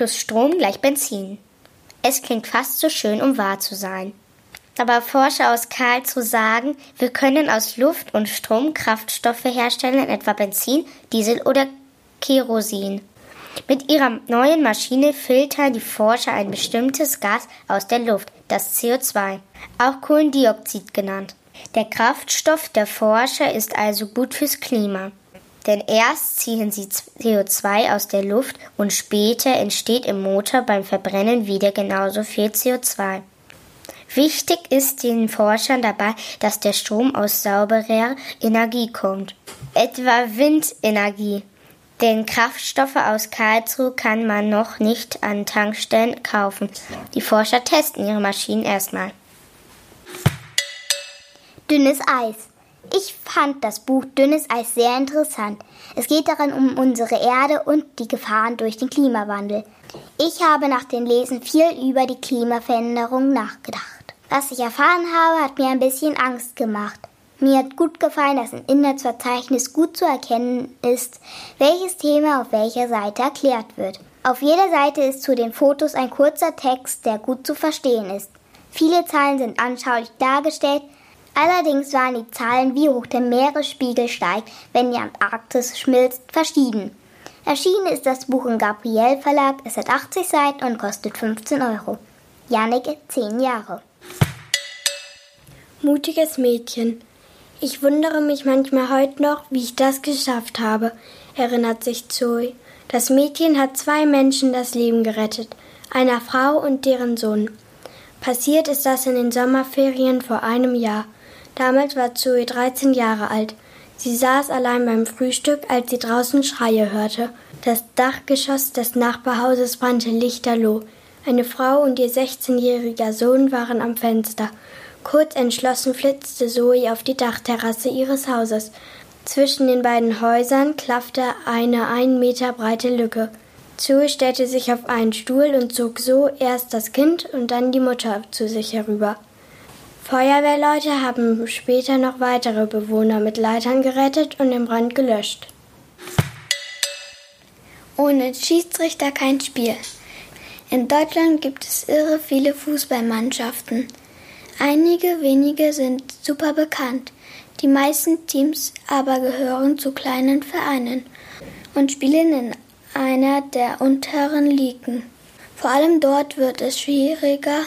Plus Strom gleich Benzin. Es klingt fast zu schön, um wahr zu sein. Aber Forscher aus Karlsruhe sagen, wir können aus Luft und Strom Kraftstoffe herstellen, etwa Benzin, Diesel oder Kerosin. Mit ihrer neuen Maschine filtern die Forscher ein bestimmtes Gas aus der Luft, das CO2, auch Kohlendioxid genannt. Der Kraftstoff der Forscher ist also gut fürs Klima. Denn erst ziehen sie CO2 aus der Luft und später entsteht im Motor beim Verbrennen wieder genauso viel CO2. Wichtig ist den Forschern dabei, dass der Strom aus sauberer Energie kommt, etwa Windenergie. Denn Kraftstoffe aus Karlsruhe kann man noch nicht an Tankstellen kaufen. Die Forscher testen ihre Maschinen erstmal. Dünnes Eis. Ich fand das Buch Dünnes Eis sehr interessant. Es geht darin um unsere Erde und die Gefahren durch den Klimawandel. Ich habe nach dem Lesen viel über die Klimaveränderung nachgedacht. Was ich erfahren habe, hat mir ein bisschen Angst gemacht. Mir hat gut gefallen, dass im Inhaltsverzeichnis gut zu erkennen ist, welches Thema auf welcher Seite erklärt wird. Auf jeder Seite ist zu den Fotos ein kurzer Text, der gut zu verstehen ist. Viele Zahlen sind anschaulich dargestellt, allerdings waren die Zahlen, wie hoch der Meeresspiegel steigt, wenn die Antarktis schmilzt, verschieden. Erschienen ist das Buch im Gabriel Verlag, es hat 80 Seiten und kostet 15 Euro. Janik, 10 Jahre. Mutiges Mädchen. Ich wundere mich manchmal heute noch, wie ich das geschafft habe, erinnert sich Zoe. Das Mädchen hat zwei Menschen das Leben gerettet, einer Frau und deren Sohn. Passiert ist das in den Sommerferien vor einem Jahr. Damals war Zoe 13 Jahre alt. Sie saß allein beim Frühstück, als sie draußen Schreie hörte. Das Dachgeschoss des Nachbarhauses brannte lichterloh. Eine Frau und ihr 16-jähriger Sohn waren am Fenster. Kurz entschlossen flitzte Zoe auf die Dachterrasse ihres Hauses. Zwischen den beiden Häusern klaffte eine ein Meter breite Lücke. Zoe stellte sich auf einen Stuhl und zog so erst das Kind und dann die Mutter zu sich herüber. Feuerwehrleute haben später noch weitere Bewohner mit Leitern gerettet und den Brand gelöscht. Ohne Schiedsrichter kein Spiel. In Deutschland gibt es irre viele Fußballmannschaften. Einige wenige sind super bekannt. Die meisten Teams aber gehören zu kleinen Vereinen und spielen in einer der unteren Ligen. Vor allem dort wird es schwieriger,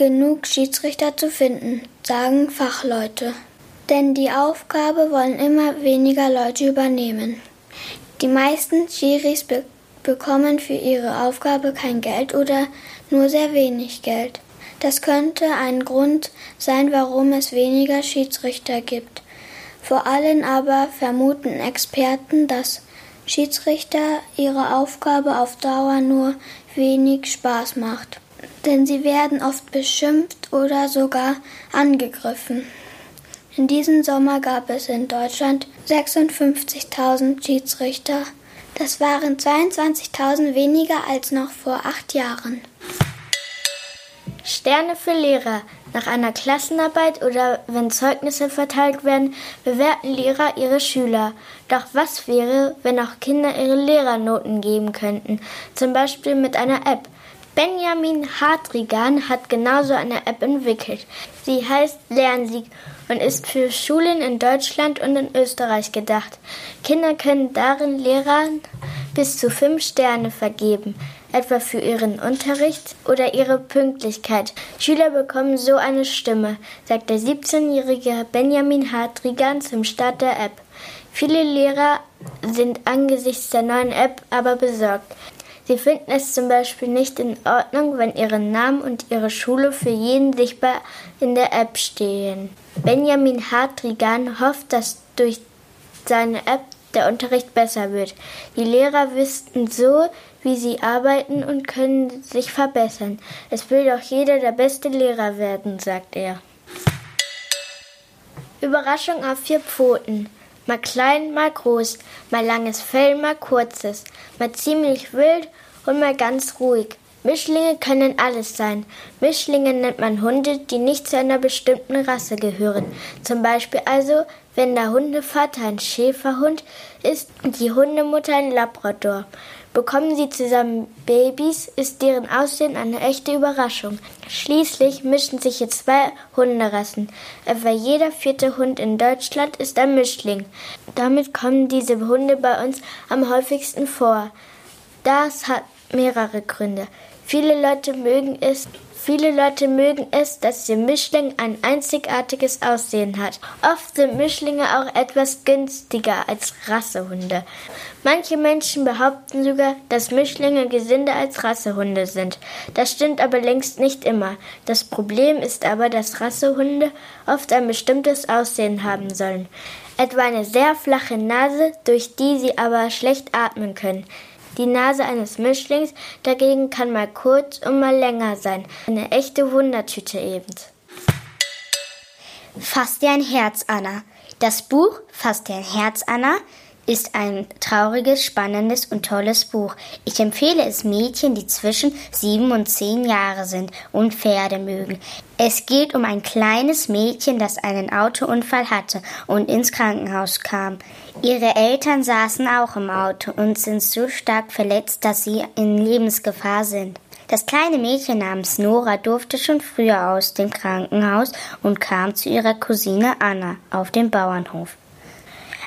genug Schiedsrichter zu finden, sagen Fachleute. Denn die Aufgabe wollen immer weniger Leute übernehmen. Die meisten Schiris be bekommen für ihre Aufgabe kein Geld oder nur sehr wenig Geld. Das könnte ein Grund sein, warum es weniger Schiedsrichter gibt. Vor allem aber vermuten Experten, dass Schiedsrichter ihre Aufgabe auf Dauer nur wenig Spaß macht. Denn sie werden oft beschimpft oder sogar angegriffen. In diesem Sommer gab es in Deutschland 56.000 Schiedsrichter. Das waren 22.000 weniger als noch vor acht Jahren. Sterne für Lehrer. Nach einer Klassenarbeit oder wenn Zeugnisse verteilt werden, bewerten Lehrer ihre Schüler. Doch was wäre, wenn auch Kinder ihre Lehrernoten geben könnten? Zum Beispiel mit einer App. Benjamin Hartrigan hat genauso eine App entwickelt. Sie heißt Lernsieg und ist für Schulen in Deutschland und in Österreich gedacht. Kinder können darin Lehrern bis zu fünf Sterne vergeben etwa für ihren Unterricht oder ihre Pünktlichkeit. Schüler bekommen so eine Stimme, sagt der 17-jährige Benjamin Hartrigan zum Start der App. Viele Lehrer sind angesichts der neuen App aber besorgt. Sie finden es zum Beispiel nicht in Ordnung, wenn ihre Namen und ihre Schule für jeden sichtbar in der App stehen. Benjamin Hartrigan hofft, dass durch seine App der Unterricht besser wird. Die Lehrer wüssten so, wie sie arbeiten und können sich verbessern. Es will doch jeder der beste Lehrer werden, sagt er. Überraschung auf vier Pfoten. Mal klein, mal groß, mal langes Fell, mal kurzes, mal ziemlich wild und mal ganz ruhig. Mischlinge können alles sein. Mischlinge nennt man Hunde, die nicht zu einer bestimmten Rasse gehören. Zum Beispiel also, wenn der Hundevater ein Schäferhund ist und die Hundemutter ein Labrador. Bekommen sie zusammen Babys, ist deren Aussehen eine echte Überraschung. Schließlich mischen sich hier zwei Hunderassen. Etwa jeder vierte Hund in Deutschland ist ein Mischling. Damit kommen diese Hunde bei uns am häufigsten vor. Das hat mehrere Gründe. Viele Leute mögen es, Viele Leute mögen es, dass der Mischling ein einzigartiges Aussehen hat. Oft sind Mischlinge auch etwas günstiger als Rassehunde. Manche Menschen behaupten sogar, dass Mischlinge gesünder als Rassehunde sind. Das stimmt aber längst nicht immer. Das Problem ist aber, dass Rassehunde oft ein bestimmtes Aussehen haben sollen. Etwa eine sehr flache Nase, durch die sie aber schlecht atmen können. Die Nase eines Mischlings dagegen kann mal kurz und mal länger sein. Eine echte Wundertüte eben. Fass dir ein Herz, Anna. Das Buch Fass dir ein Herz, Anna ist ein trauriges, spannendes und tolles Buch. Ich empfehle es Mädchen, die zwischen sieben und zehn Jahre sind und Pferde mögen. Es geht um ein kleines Mädchen, das einen Autounfall hatte und ins Krankenhaus kam. Ihre Eltern saßen auch im Auto und sind so stark verletzt, dass sie in Lebensgefahr sind. Das kleine Mädchen namens Nora durfte schon früher aus dem Krankenhaus und kam zu ihrer Cousine Anna auf dem Bauernhof.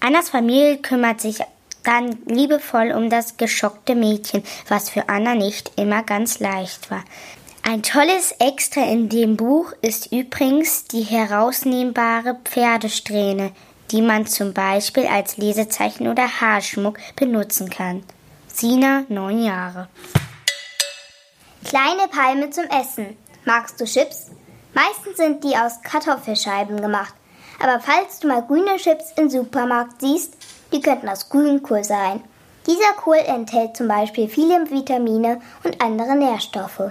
Annas Familie kümmert sich dann liebevoll um das geschockte Mädchen, was für Anna nicht immer ganz leicht war. Ein tolles Extra in dem Buch ist übrigens die herausnehmbare Pferdesträhne, die man zum Beispiel als Lesezeichen oder Haarschmuck benutzen kann. Sina, neun Jahre. Kleine Palme zum Essen. Magst du Chips? Meistens sind die aus Kartoffelscheiben gemacht. Aber falls du mal grüne Chips im Supermarkt siehst, die könnten aus Grünkohl sein. Dieser Kohl enthält zum Beispiel viele Vitamine und andere Nährstoffe.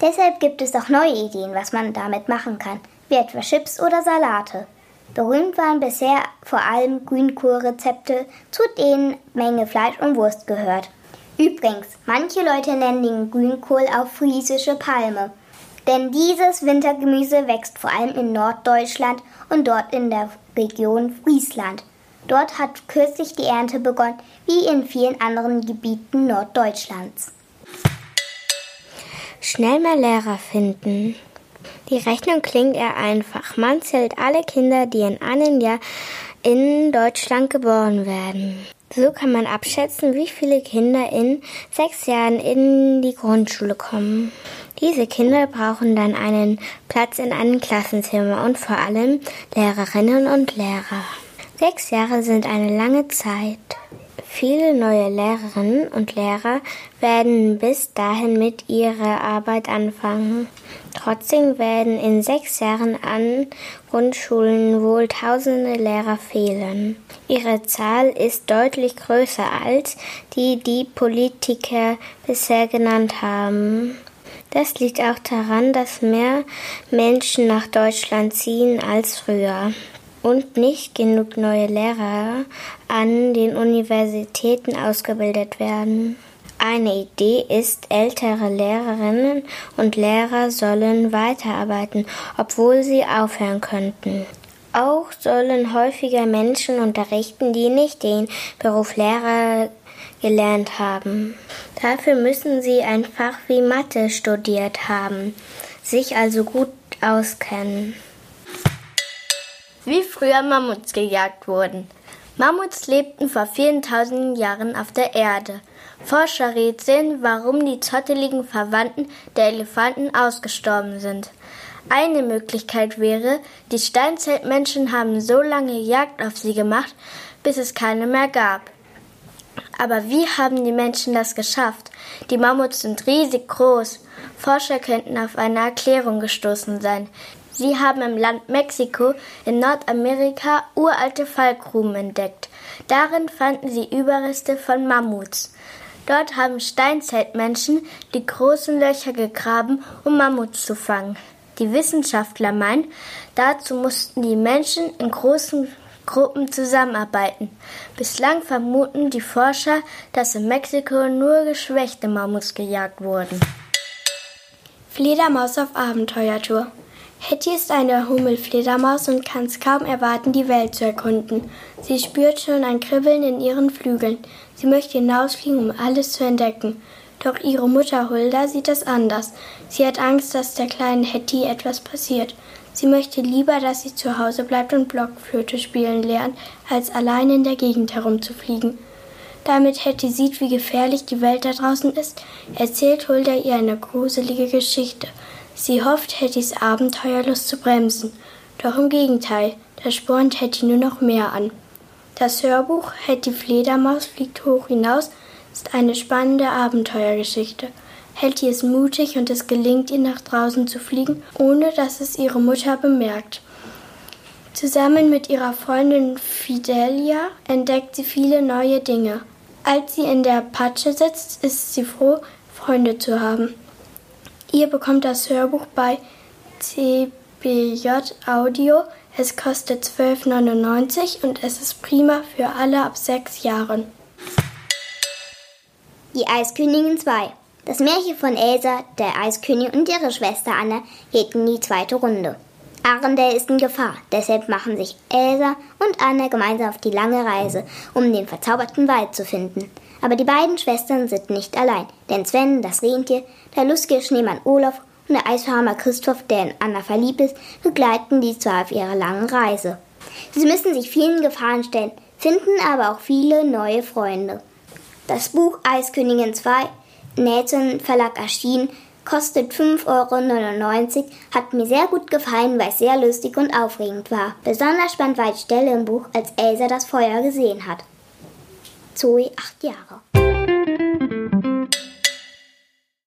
Deshalb gibt es auch neue Ideen, was man damit machen kann, wie etwa Chips oder Salate. Berühmt waren bisher vor allem Grünkohlrezepte, zu denen Menge Fleisch und Wurst gehört. Übrigens, manche Leute nennen den Grünkohl auch friesische Palme. Denn dieses Wintergemüse wächst vor allem in Norddeutschland und dort in der Region Friesland. Dort hat kürzlich die Ernte begonnen, wie in vielen anderen Gebieten Norddeutschlands. Schnell mehr Lehrer finden. Die Rechnung klingt eher einfach. Man zählt alle Kinder, die in einem Jahr in Deutschland geboren werden. So kann man abschätzen, wie viele Kinder in sechs Jahren in die Grundschule kommen. Diese Kinder brauchen dann einen Platz in einem Klassenzimmer und vor allem Lehrerinnen und Lehrer. Sechs Jahre sind eine lange Zeit. Viele neue Lehrerinnen und Lehrer werden bis dahin mit ihrer Arbeit anfangen. Trotzdem werden in sechs Jahren an Grundschulen wohl tausende Lehrer fehlen. Ihre Zahl ist deutlich größer als die, die Politiker bisher genannt haben. Das liegt auch daran, dass mehr Menschen nach Deutschland ziehen als früher und nicht genug neue Lehrer an den Universitäten ausgebildet werden. Eine Idee ist, ältere Lehrerinnen und Lehrer sollen weiterarbeiten, obwohl sie aufhören könnten. Auch sollen häufiger Menschen unterrichten, die nicht den Beruf Lehrer gelernt haben. Dafür müssen sie ein Fach wie Mathe studiert haben, sich also gut auskennen. Wie früher Mammuts gejagt wurden. Mammuts lebten vor vielen tausenden Jahren auf der Erde. Forscher rätseln, warum die zotteligen Verwandten der Elefanten ausgestorben sind. Eine Möglichkeit wäre, die Steinzeitmenschen haben so lange Jagd auf sie gemacht, bis es keine mehr gab. Aber wie haben die Menschen das geschafft? Die Mammuts sind riesig groß. Forscher könnten auf eine Erklärung gestoßen sein. Sie haben im Land Mexiko in Nordamerika uralte Fallgruben entdeckt. Darin fanden sie Überreste von Mammuts. Dort haben Steinzeitmenschen die großen Löcher gegraben, um Mammuts zu fangen. Die Wissenschaftler meinen, dazu mussten die Menschen in großen Gruppen zusammenarbeiten. Bislang vermuten die Forscher, dass in Mexiko nur geschwächte Mammuts gejagt wurden. Fledermaus auf Abenteuertour. Hetty ist eine Hummelfledermaus und kann es kaum erwarten, die Welt zu erkunden. Sie spürt schon ein Kribbeln in ihren Flügeln. Sie möchte hinausfliegen, um alles zu entdecken. Doch ihre Mutter Hulda sieht es anders. Sie hat Angst, dass der kleinen Hetty etwas passiert. Sie möchte lieber, dass sie zu Hause bleibt und Blockflöte spielen lernt, als allein in der Gegend herumzufliegen. Damit Hetty sieht, wie gefährlich die Welt da draußen ist, erzählt Hulda ihr eine gruselige Geschichte. Sie hofft, Hettys Abenteuerlust zu bremsen. Doch im Gegenteil, das spornt Hetty nur noch mehr an. Das Hörbuch Hetty Fledermaus fliegt hoch hinaus ist eine spannende Abenteuergeschichte. Hetty ist mutig und es gelingt ihr nach draußen zu fliegen, ohne dass es ihre Mutter bemerkt. Zusammen mit ihrer Freundin Fidelia entdeckt sie viele neue Dinge. Als sie in der Patsche sitzt, ist sie froh, Freunde zu haben. Ihr bekommt das Hörbuch bei CBJ Audio. Es kostet 12,99 und es ist prima für alle ab sechs Jahren. Die Eiskönigin 2. Das Märchen von Elsa, der Eiskönigin und ihrer Schwester Anna geht in die zweite Runde. Arendelle ist in Gefahr, deshalb machen sich Elsa und Anna gemeinsam auf die lange Reise, um den verzauberten Wald zu finden. Aber die beiden Schwestern sind nicht allein, denn Sven, das Rentier, der lustige Schneemann Olaf und der Eisfarmer Christoph, der in Anna verliebt ist, begleiten die zwar auf ihrer langen Reise. Sie müssen sich vielen Gefahren stellen, finden aber auch viele neue Freunde. Das Buch Eiskönigin 2, Nathan Verlag erschienen, kostet 5,99 Euro, hat mir sehr gut gefallen, weil es sehr lustig und aufregend war. Besonders spannend war die Stelle im Buch, als Elsa das Feuer gesehen hat. Zoe, acht Jahre.